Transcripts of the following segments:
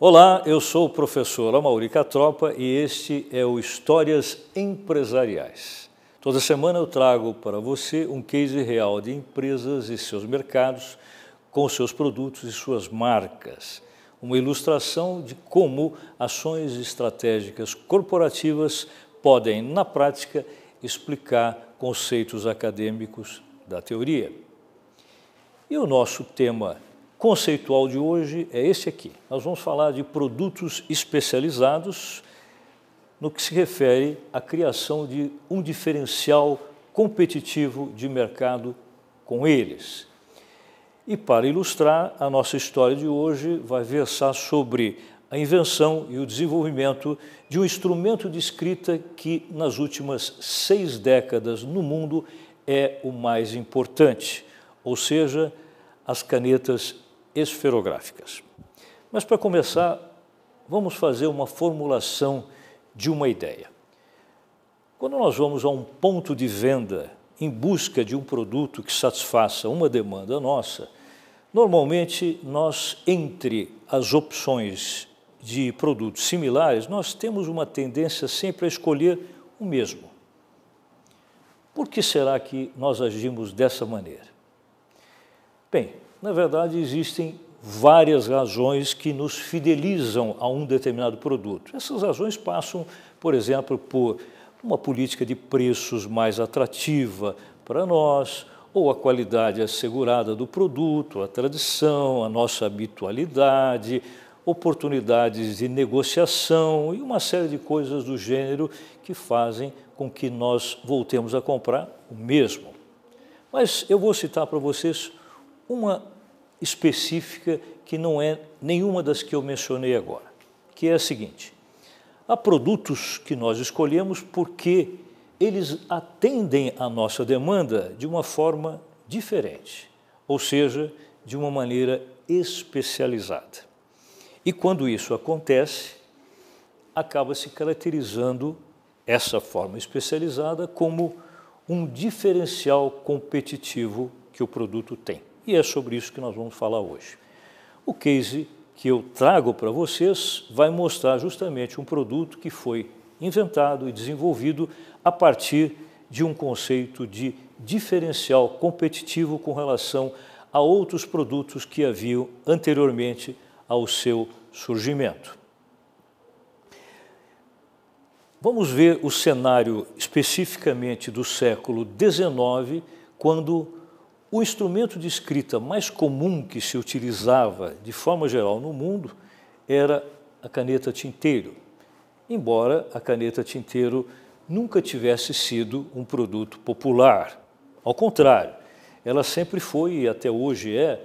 Olá, eu sou o professor Amauri Catropa e este é o Histórias Empresariais. Toda semana eu trago para você um case real de empresas e seus mercados com seus produtos e suas marcas. Uma ilustração de como ações estratégicas corporativas podem, na prática, explicar conceitos acadêmicos da teoria. E o nosso tema conceitual de hoje é esse aqui. Nós vamos falar de produtos especializados no que se refere à criação de um diferencial competitivo de mercado com eles. E para ilustrar, a nossa história de hoje vai versar sobre a invenção e o desenvolvimento de um instrumento de escrita que, nas últimas seis décadas no mundo, é o mais importante, ou seja, as canetas esferográficas. Mas para começar, vamos fazer uma formulação de uma ideia. Quando nós vamos a um ponto de venda em busca de um produto que satisfaça uma demanda nossa, normalmente nós, entre as opções de produtos similares, nós temos uma tendência sempre a escolher o mesmo. Por que será que nós agimos dessa maneira? Bem, na verdade, existem várias razões que nos fidelizam a um determinado produto. Essas razões passam, por exemplo, por uma política de preços mais atrativa para nós, ou a qualidade assegurada do produto, a tradição, a nossa habitualidade, oportunidades de negociação e uma série de coisas do gênero que fazem com que nós voltemos a comprar o mesmo. Mas eu vou citar para vocês uma específica que não é nenhuma das que eu mencionei agora, que é a seguinte: há produtos que nós escolhemos porque eles atendem à nossa demanda de uma forma diferente, ou seja, de uma maneira especializada. E quando isso acontece, acaba se caracterizando essa forma especializada como um diferencial competitivo que o produto tem. E é sobre isso que nós vamos falar hoje. O case que eu trago para vocês vai mostrar justamente um produto que foi inventado e desenvolvido a partir de um conceito de diferencial competitivo com relação a outros produtos que haviam anteriormente ao seu surgimento. Vamos ver o cenário especificamente do século XIX, quando o instrumento de escrita mais comum que se utilizava de forma geral no mundo era a caneta tinteiro, embora a caneta tinteiro nunca tivesse sido um produto popular. Ao contrário, ela sempre foi e até hoje é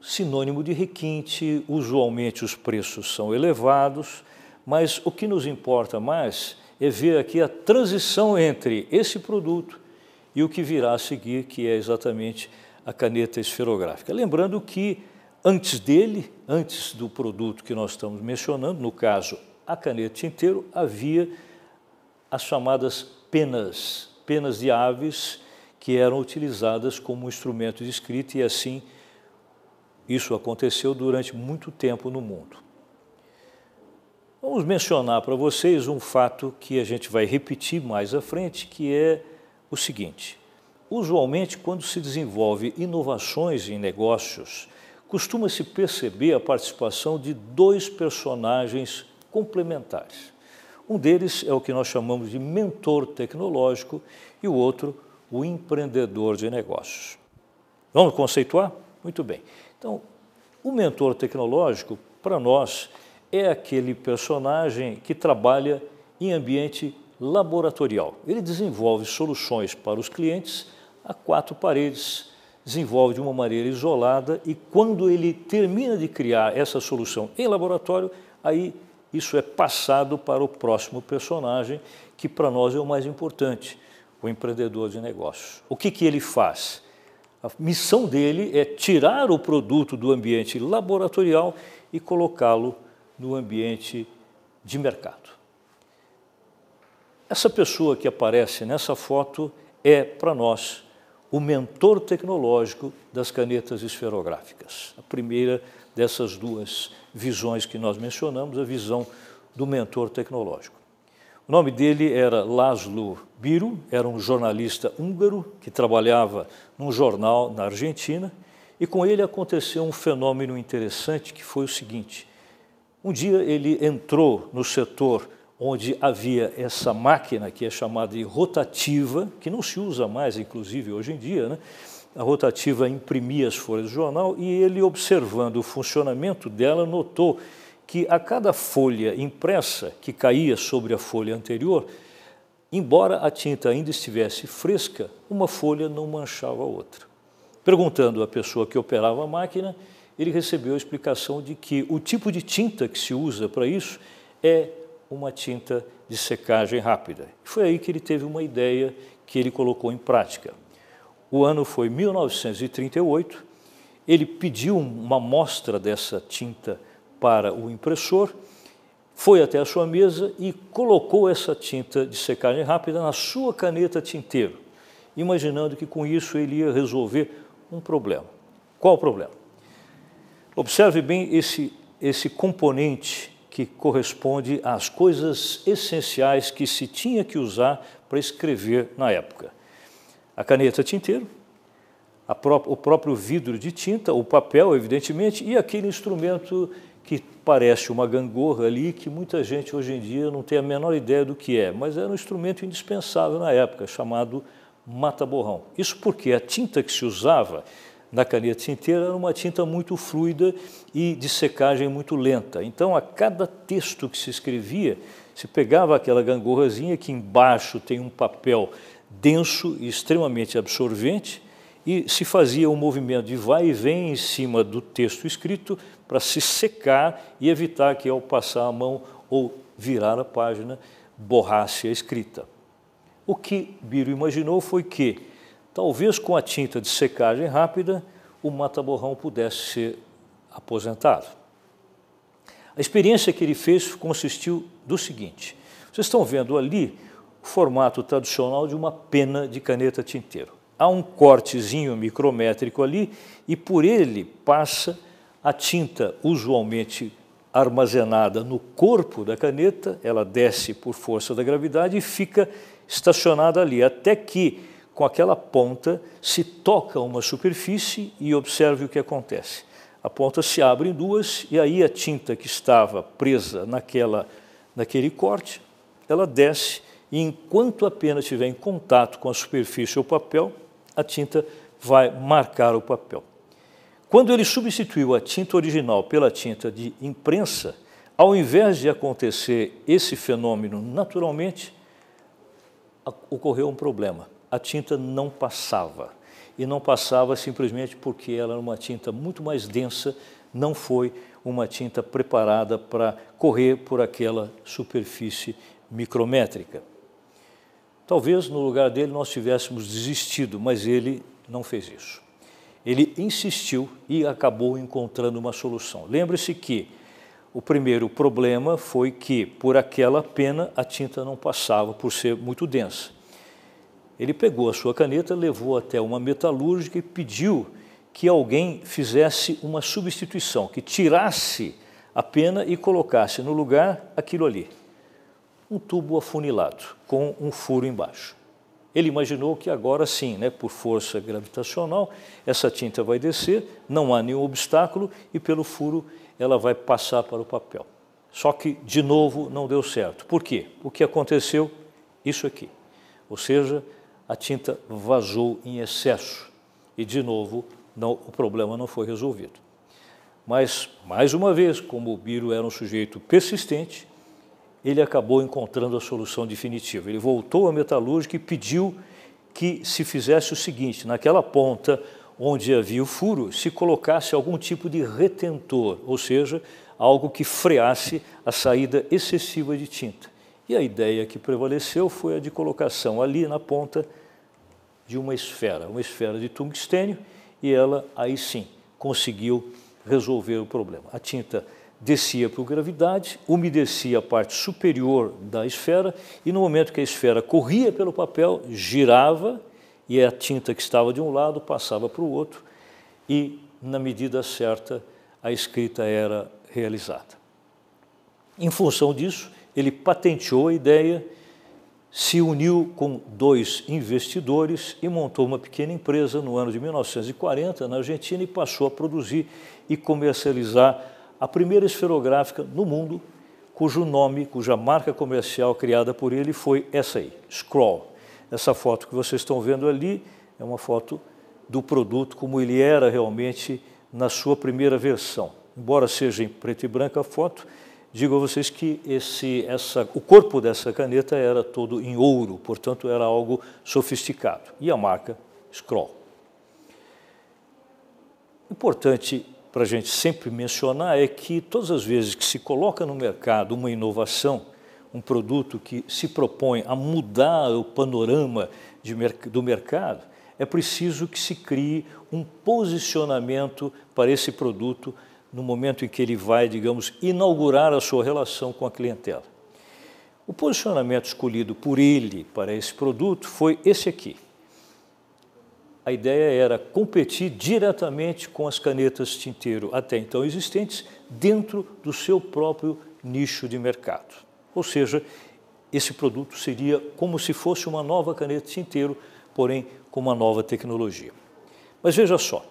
sinônimo de requinte, usualmente os preços são elevados, mas o que nos importa mais é ver aqui a transição entre esse produto e o que virá a seguir, que é exatamente a caneta esferográfica. Lembrando que antes dele, antes do produto que nós estamos mencionando, no caso a caneta tinteiro, havia as chamadas penas, penas de aves que eram utilizadas como instrumento de escrita e assim isso aconteceu durante muito tempo no mundo. Vamos mencionar para vocês um fato que a gente vai repetir mais à frente, que é o seguinte: usualmente, quando se desenvolve inovações em negócios, costuma-se perceber a participação de dois personagens complementares. Um deles é o que nós chamamos de mentor tecnológico e o outro, o empreendedor de negócios. Vamos conceituar? Muito bem. Então, o mentor tecnológico, para nós, é aquele personagem que trabalha em ambiente laboratorial. Ele desenvolve soluções para os clientes a quatro paredes, desenvolve de uma maneira isolada e quando ele termina de criar essa solução em laboratório, aí isso é passado para o próximo personagem, que para nós é o mais importante, o empreendedor de negócios. O que, que ele faz? A missão dele é tirar o produto do ambiente laboratorial e colocá-lo no ambiente de mercado. Essa pessoa que aparece nessa foto é, para nós, o mentor tecnológico das canetas esferográficas. A primeira dessas duas visões que nós mencionamos, a visão do mentor tecnológico. O nome dele era Laszlo Biro, era um jornalista húngaro que trabalhava num jornal na Argentina, e com ele aconteceu um fenômeno interessante que foi o seguinte: um dia ele entrou no setor onde havia essa máquina que é chamada de rotativa, que não se usa mais, inclusive, hoje em dia, né? A rotativa imprimia as folhas do jornal e ele, observando o funcionamento dela, notou que a cada folha impressa que caía sobre a folha anterior, embora a tinta ainda estivesse fresca, uma folha não manchava a outra. Perguntando à pessoa que operava a máquina, ele recebeu a explicação de que o tipo de tinta que se usa para isso é uma tinta de secagem rápida. Foi aí que ele teve uma ideia que ele colocou em prática. O ano foi 1938, ele pediu uma amostra dessa tinta para o impressor, foi até a sua mesa e colocou essa tinta de secagem rápida na sua caneta tinteiro, imaginando que com isso ele ia resolver um problema. Qual o problema? Observe bem esse, esse componente que corresponde às coisas essenciais que se tinha que usar para escrever na época. A caneta tinteiro, pró o próprio vidro de tinta, o papel, evidentemente, e aquele instrumento que parece uma gangorra ali, que muita gente hoje em dia não tem a menor ideia do que é, mas era um instrumento indispensável na época, chamado mata-borrão. Isso porque a tinta que se usava na caneta tinteira era uma tinta muito fluida e de secagem muito lenta. Então, a cada texto que se escrevia, se pegava aquela gangorrazinha que embaixo tem um papel denso e extremamente absorvente e se fazia um movimento de vai e vem em cima do texto escrito para se secar e evitar que ao passar a mão ou virar a página borrasse a escrita. O que Biro imaginou foi que Talvez com a tinta de secagem rápida, o mata-borrão pudesse ser aposentado. A experiência que ele fez consistiu do seguinte: vocês estão vendo ali o formato tradicional de uma pena de caneta tinteiro. Há um cortezinho micrométrico ali e por ele passa a tinta usualmente armazenada no corpo da caneta, ela desce por força da gravidade e fica estacionada ali, até que com aquela ponta, se toca uma superfície e observe o que acontece. A ponta se abre em duas e aí a tinta que estava presa naquela, naquele corte, ela desce e enquanto a pena estiver em contato com a superfície ou papel, a tinta vai marcar o papel. Quando ele substituiu a tinta original pela tinta de imprensa, ao invés de acontecer esse fenômeno naturalmente, ocorreu um problema a tinta não passava. E não passava simplesmente porque ela era uma tinta muito mais densa, não foi uma tinta preparada para correr por aquela superfície micrométrica. Talvez no lugar dele nós tivéssemos desistido, mas ele não fez isso. Ele insistiu e acabou encontrando uma solução. Lembre-se que o primeiro problema foi que, por aquela pena, a tinta não passava por ser muito densa. Ele pegou a sua caneta, levou até uma metalúrgica e pediu que alguém fizesse uma substituição, que tirasse a pena e colocasse no lugar aquilo ali, um tubo afunilado com um furo embaixo. Ele imaginou que agora sim, né, por força gravitacional, essa tinta vai descer, não há nenhum obstáculo e pelo furo ela vai passar para o papel. Só que, de novo, não deu certo. Por quê? O que aconteceu? Isso aqui. Ou seja, a tinta vazou em excesso e, de novo, não, o problema não foi resolvido. Mas, mais uma vez, como o Biro era um sujeito persistente, ele acabou encontrando a solução definitiva. Ele voltou à metalúrgica e pediu que se fizesse o seguinte: naquela ponta onde havia o furo, se colocasse algum tipo de retentor, ou seja, algo que freasse a saída excessiva de tinta. E a ideia que prevaleceu foi a de colocação ali na ponta de uma esfera, uma esfera de tungstênio, e ela aí sim conseguiu resolver o problema. A tinta descia por gravidade, umedecia a parte superior da esfera, e no momento que a esfera corria pelo papel, girava, e a tinta que estava de um lado passava para o outro, e na medida certa a escrita era realizada. Em função disso, ele patenteou a ideia, se uniu com dois investidores e montou uma pequena empresa no ano de 1940 na Argentina e passou a produzir e comercializar a primeira esferográfica no mundo, cujo nome, cuja marca comercial criada por ele foi essa aí, Scroll. Essa foto que vocês estão vendo ali é uma foto do produto como ele era realmente na sua primeira versão. Embora seja em preto e branco a foto, digo a vocês que esse, essa, o corpo dessa caneta era todo em ouro, portanto era algo sofisticado. E a marca Scroll. Importante para a gente sempre mencionar é que todas as vezes que se coloca no mercado uma inovação, um produto que se propõe a mudar o panorama de, do mercado, é preciso que se crie um posicionamento para esse produto no momento em que ele vai, digamos, inaugurar a sua relação com a clientela. O posicionamento escolhido por ele para esse produto foi esse aqui. A ideia era competir diretamente com as canetas tinteiro até então existentes dentro do seu próprio nicho de mercado. Ou seja, esse produto seria como se fosse uma nova caneta tinteiro, porém com uma nova tecnologia. Mas veja só,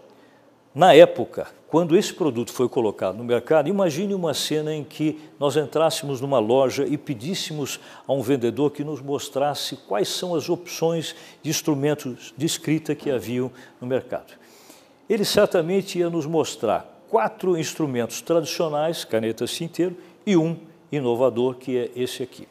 na época, quando esse produto foi colocado no mercado, imagine uma cena em que nós entrássemos numa loja e pedíssemos a um vendedor que nos mostrasse quais são as opções de instrumentos de escrita que haviam no mercado. Ele certamente ia nos mostrar quatro instrumentos tradicionais, canetas tinteiro, e um inovador, que é esse aqui.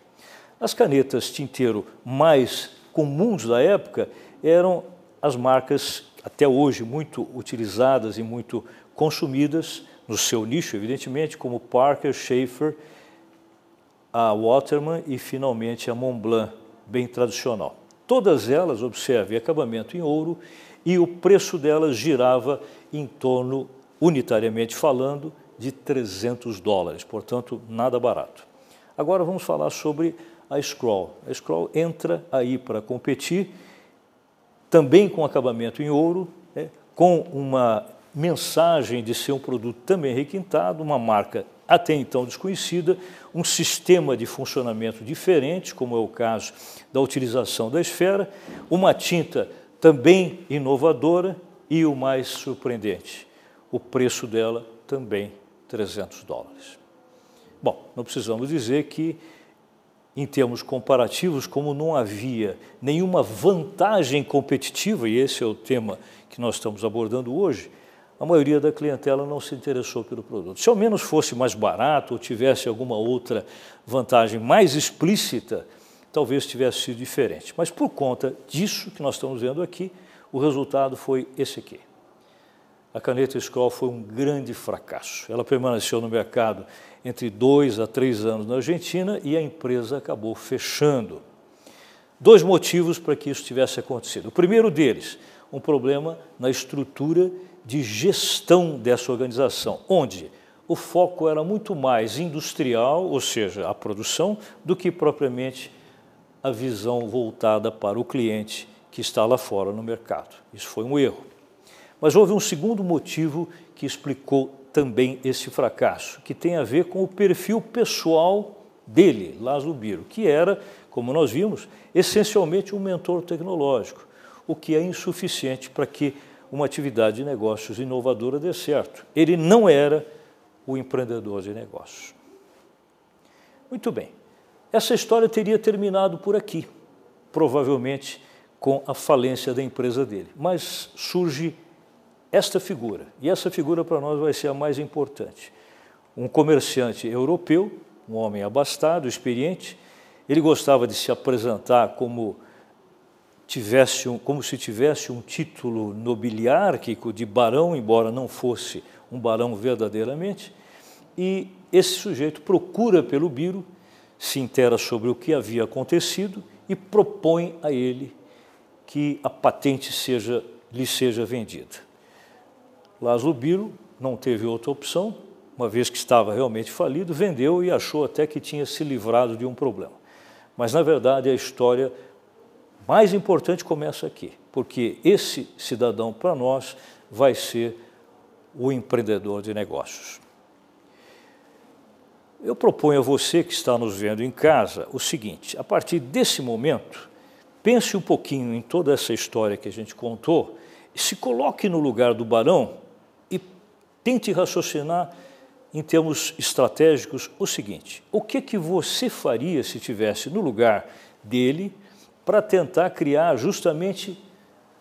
As canetas tinteiro mais comuns da época eram as marcas até hoje muito utilizadas e muito consumidas no seu nicho, evidentemente, como Parker, Schaefer, a Waterman e finalmente a Montblanc, bem tradicional. Todas elas, observe, acabamento em ouro e o preço delas girava em torno, unitariamente falando, de 300 dólares, portanto, nada barato. Agora vamos falar sobre a Scroll. A Scroll entra aí para competir também com acabamento em ouro, né, com uma mensagem de ser um produto também requintado, uma marca até então desconhecida, um sistema de funcionamento diferente, como é o caso da utilização da esfera, uma tinta também inovadora e o mais surpreendente, o preço dela também 300 dólares. Bom, não precisamos dizer que em termos comparativos, como não havia nenhuma vantagem competitiva, e esse é o tema que nós estamos abordando hoje, a maioria da clientela não se interessou pelo produto. Se ao menos fosse mais barato ou tivesse alguma outra vantagem mais explícita, talvez tivesse sido diferente. Mas por conta disso que nós estamos vendo aqui, o resultado foi esse aqui. A caneta Skoll foi um grande fracasso. Ela permaneceu no mercado entre dois a três anos na Argentina e a empresa acabou fechando. Dois motivos para que isso tivesse acontecido. O primeiro deles, um problema na estrutura de gestão dessa organização, onde o foco era muito mais industrial, ou seja, a produção, do que propriamente a visão voltada para o cliente que está lá fora no mercado. Isso foi um erro. Mas houve um segundo motivo que explicou também esse fracasso, que tem a ver com o perfil pessoal dele, Laszlo Biro, que era, como nós vimos, essencialmente um mentor tecnológico, o que é insuficiente para que uma atividade de negócios inovadora dê certo. Ele não era o empreendedor de negócios. Muito bem, essa história teria terminado por aqui, provavelmente com a falência da empresa dele, mas surge esta figura. E essa figura para nós vai ser a mais importante. Um comerciante europeu, um homem abastado, experiente, ele gostava de se apresentar como tivesse um, como se tivesse um título nobiliárquico de barão, embora não fosse um barão verdadeiramente, e esse sujeito procura pelo Biro, se intera sobre o que havia acontecido e propõe a ele que a patente seja, lhe seja vendida. Lázaro Biro não teve outra opção, uma vez que estava realmente falido, vendeu e achou até que tinha se livrado de um problema. Mas, na verdade, a história mais importante começa aqui, porque esse cidadão, para nós, vai ser o empreendedor de negócios. Eu proponho a você que está nos vendo em casa o seguinte: a partir desse momento, pense um pouquinho em toda essa história que a gente contou, se coloque no lugar do barão e tente raciocinar em termos estratégicos o seguinte: o que que você faria se tivesse no lugar dele para tentar criar justamente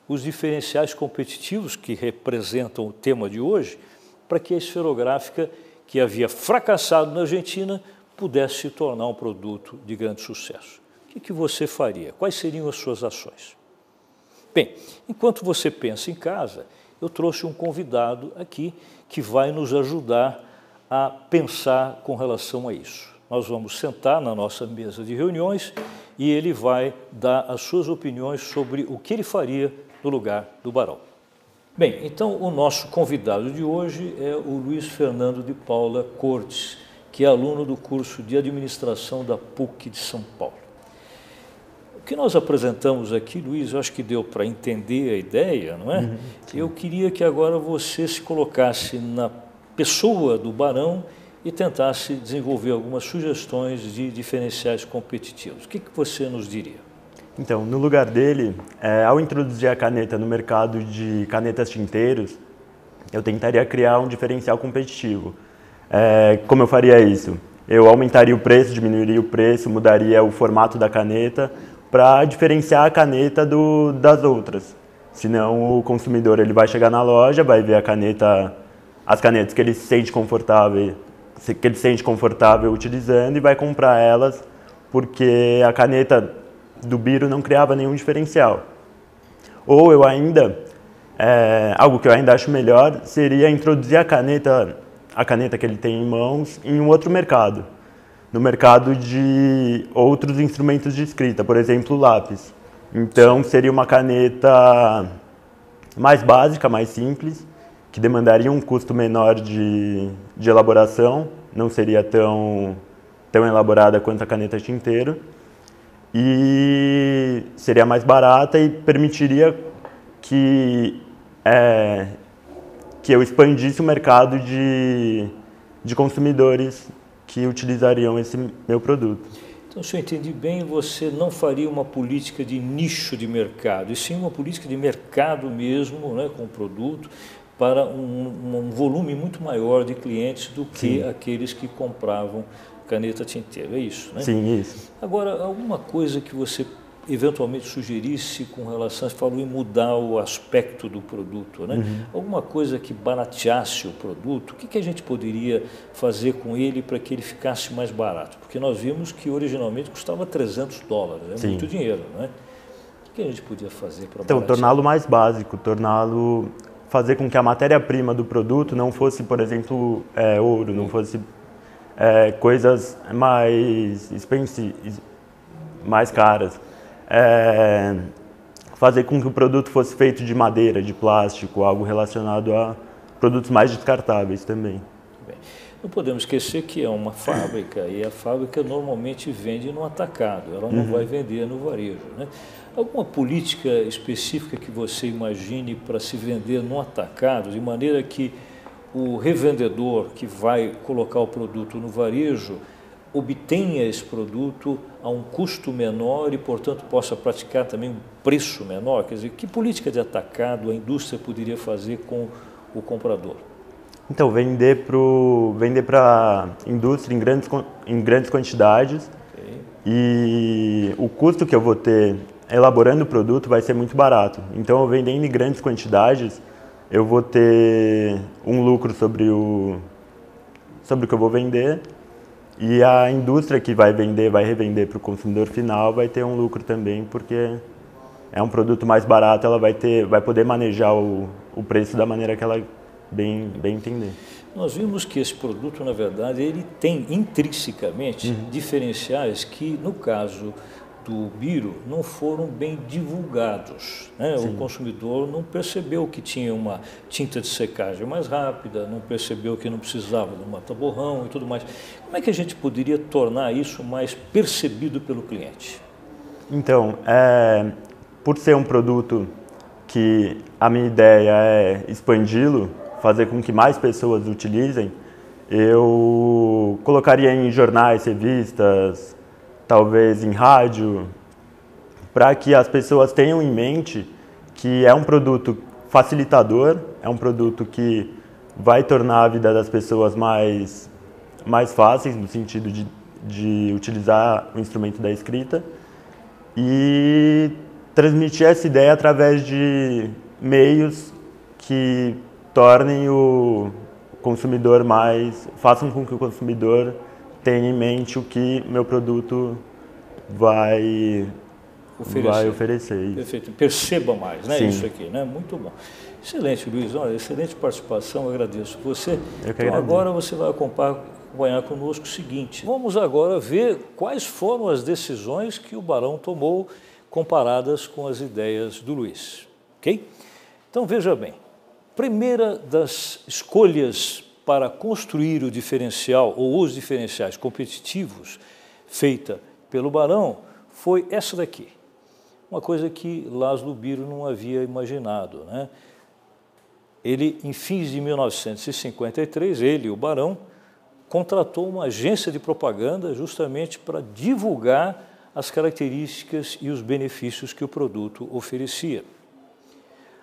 os diferenciais competitivos que representam o tema de hoje, para que a esferográfica que havia fracassado na Argentina pudesse se tornar um produto de grande sucesso. O que, que você faria? Quais seriam as suas ações? Bem, enquanto você pensa em casa, eu trouxe um convidado aqui que vai nos ajudar a pensar com relação a isso. Nós vamos sentar na nossa mesa de reuniões e ele vai dar as suas opiniões sobre o que ele faria no lugar do Barão. Bem, então o nosso convidado de hoje é o Luiz Fernando de Paula Cortes, que é aluno do curso de administração da PUC de São Paulo. O que nós apresentamos aqui, Luiz, eu acho que deu para entender a ideia, não é? Uhum, eu queria que agora você se colocasse na pessoa do Barão e tentasse desenvolver algumas sugestões de diferenciais competitivos. O que, que você nos diria? Então, no lugar dele, é, ao introduzir a caneta no mercado de canetas tinteiros, eu tentaria criar um diferencial competitivo. É, como eu faria isso? Eu aumentaria o preço, diminuiria o preço, mudaria o formato da caneta para diferenciar a caneta do, das outras. Senão o consumidor ele vai chegar na loja, vai ver a caneta, as canetas que ele se sente confortável, que ele se sente confortável utilizando e vai comprar elas porque a caneta do Biro não criava nenhum diferencial. Ou eu ainda, é, algo que eu ainda acho melhor, seria introduzir a caneta, a caneta que ele tem em mãos, em um outro mercado. No mercado de outros instrumentos de escrita, por exemplo, lápis. Então, seria uma caneta mais básica, mais simples, que demandaria um custo menor de, de elaboração, não seria tão, tão elaborada quanto a caneta tinteiro e seria mais barata e permitiria que, é, que eu expandisse o mercado de, de consumidores que utilizariam esse meu produto. Então, se eu entendi bem, você não faria uma política de nicho de mercado, e sim uma política de mercado mesmo, né, com o produto, para um, um volume muito maior de clientes do que sim. aqueles que compravam caneta tinteiro, é isso, né? Sim, isso. Agora, alguma coisa que você eventualmente sugerisse com relação, você falou em mudar o aspecto do produto, né? Uhum. Alguma coisa que barateasse o produto, o que, que a gente poderia fazer com ele para que ele ficasse mais barato? Porque nós vimos que originalmente custava 300 dólares, é Sim. muito dinheiro, né? O que a gente podia fazer para Então, torná-lo mais básico, torná-lo fazer com que a matéria-prima do produto não fosse, por exemplo, é, ouro, não fosse é, coisas mais mais caras. É, fazer com que o produto fosse feito de madeira, de plástico, algo relacionado a produtos mais descartáveis também. Não podemos esquecer que é uma fábrica e a fábrica normalmente vende no atacado, ela não uhum. vai vender no varejo. Né? Alguma política específica que você imagine para se vender no atacado, de maneira que o revendedor que vai colocar o produto no varejo obtenha esse produto a um custo menor e, portanto, possa praticar também um preço menor? Quer dizer, que política de atacado a indústria poderia fazer com o comprador? Então, vender para vender a indústria em grandes, em grandes quantidades okay. e o custo que eu vou ter elaborando o produto vai ser muito barato. Então, eu vendendo em grandes quantidades, eu vou ter um lucro sobre o, sobre o que eu vou vender e a indústria que vai vender, vai revender para o consumidor final, vai ter um lucro também, porque é um produto mais barato, ela vai, ter, vai poder manejar o, o preço da maneira que ela bem, bem entender. Nós vimos que esse produto, na verdade, ele tem intrinsecamente uhum. diferenciais que, no caso do Biro não foram bem divulgados. Né? O consumidor não percebeu que tinha uma tinta de secagem mais rápida, não percebeu que não precisava de mata-borrão e tudo mais. Como é que a gente poderia tornar isso mais percebido pelo cliente? Então, é, por ser um produto que a minha ideia é expandi-lo, fazer com que mais pessoas utilizem, eu colocaria em jornais, revistas, talvez em rádio, para que as pessoas tenham em mente que é um produto facilitador, é um produto que vai tornar a vida das pessoas mais, mais fáceis, no sentido de, de utilizar o instrumento da escrita, e transmitir essa ideia através de meios que tornem o consumidor mais. façam com que o consumidor tenha em mente o que meu produto vai oferecer. Vai oferecer Perfeito. Perceba mais, né? Sim. Isso aqui, né? Muito bom. Excelente, Luiz. Olha, excelente participação, agradeço você. Eu então, agora você vai acompanhar conosco o seguinte. Vamos agora ver quais foram as decisões que o Barão tomou comparadas com as ideias do Luiz. Ok? Então veja bem. Primeira das escolhas para construir o diferencial ou os diferenciais competitivos feita pelo Barão foi essa daqui. Uma coisa que Laszlo Biro não havia imaginado. Né? Ele, em fins de 1953, ele, o Barão, contratou uma agência de propaganda justamente para divulgar as características e os benefícios que o produto oferecia.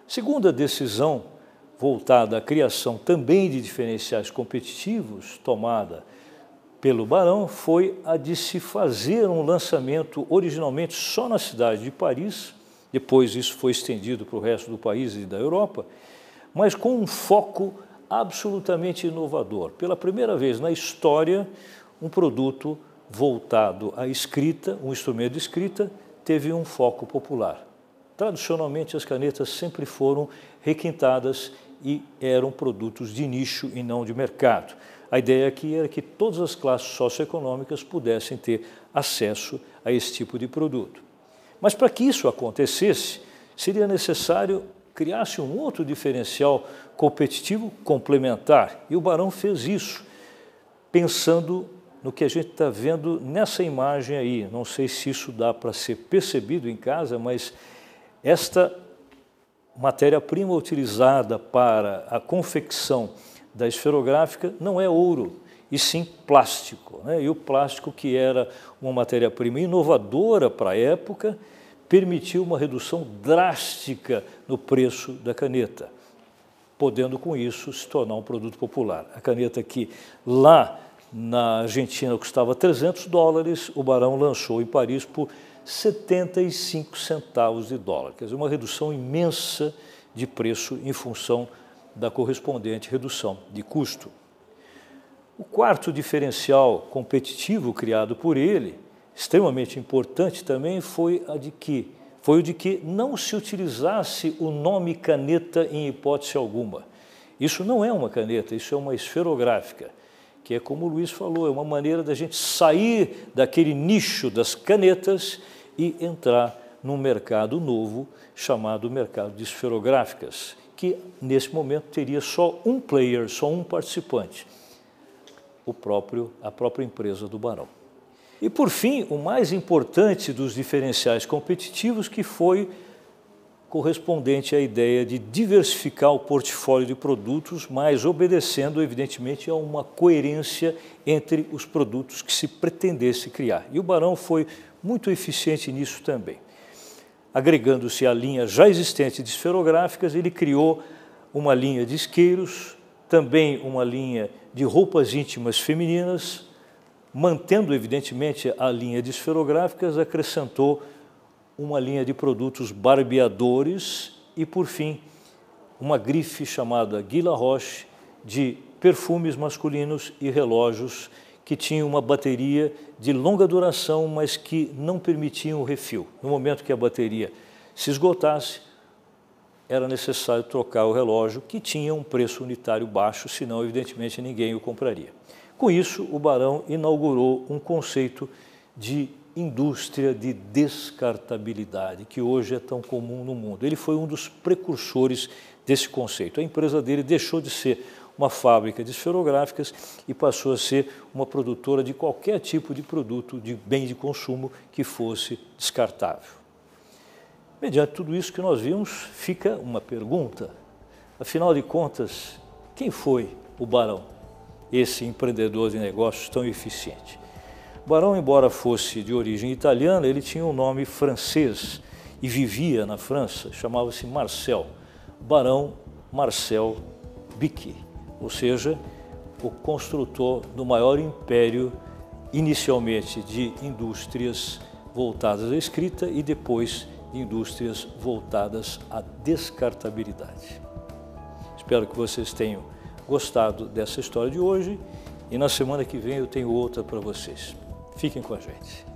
Segunda decisão voltada à criação também de diferenciais competitivos, tomada pelo Barão, foi a de se fazer um lançamento originalmente só na cidade de Paris, depois isso foi estendido para o resto do país e da Europa, mas com um foco absolutamente inovador. Pela primeira vez na história, um produto voltado à escrita, um instrumento de escrita, teve um foco popular. Tradicionalmente, as canetas sempre foram requintadas e eram produtos de nicho e não de mercado. A ideia aqui era que todas as classes socioeconômicas pudessem ter acesso a esse tipo de produto. Mas para que isso acontecesse, seria necessário criar-se um outro diferencial competitivo complementar. E o Barão fez isso, pensando no que a gente está vendo nessa imagem aí. Não sei se isso dá para ser percebido em casa, mas esta matéria-prima utilizada para a confecção da esferográfica não é ouro, e sim plástico. Né? E o plástico, que era uma matéria-prima inovadora para a época, permitiu uma redução drástica no preço da caneta, podendo com isso se tornar um produto popular. A caneta que lá na Argentina custava 300 dólares, o Barão lançou em Paris por 75 centavos de dólar. Quer dizer, uma redução imensa de preço em função da correspondente redução de custo. O quarto diferencial competitivo criado por ele, extremamente importante também, foi, a de que, foi o de que não se utilizasse o nome caneta em hipótese alguma. Isso não é uma caneta, isso é uma esferográfica que é como o Luiz falou, é uma maneira da gente sair daquele nicho das canetas e entrar num mercado novo chamado mercado de esferográficas, que nesse momento teria só um player, só um participante, o próprio a própria empresa do Barão. E por fim, o mais importante dos diferenciais competitivos que foi correspondente à ideia de diversificar o portfólio de produtos, mas obedecendo, evidentemente, a uma coerência entre os produtos que se pretendesse criar. E o Barão foi muito eficiente nisso também. Agregando-se à linha já existente de esferográficas, ele criou uma linha de isqueiros, também uma linha de roupas íntimas femininas, mantendo, evidentemente, a linha de esferográficas, acrescentou uma linha de produtos barbeadores e, por fim, uma grife chamada Guila Roche de perfumes masculinos e relógios que tinham uma bateria de longa duração, mas que não permitiam o refil. No momento que a bateria se esgotasse, era necessário trocar o relógio, que tinha um preço unitário baixo, senão, evidentemente, ninguém o compraria. Com isso, o Barão inaugurou um conceito de indústria de descartabilidade, que hoje é tão comum no mundo. Ele foi um dos precursores desse conceito. A empresa dele deixou de ser uma fábrica de esferográficas e passou a ser uma produtora de qualquer tipo de produto de bem de consumo que fosse descartável. Mediante tudo isso que nós vimos, fica uma pergunta. Afinal de contas, Quem foi o Barão, esse empreendedor de negócios tão eficiente? Barão, embora fosse de origem italiana, ele tinha um nome francês e vivia na França, chamava-se Marcel, Barão Marcel Biquet, ou seja, o construtor do maior império inicialmente de indústrias voltadas à escrita e depois de indústrias voltadas à descartabilidade. Espero que vocês tenham gostado dessa história de hoje e na semana que vem eu tenho outra para vocês. Fiquem com a gente.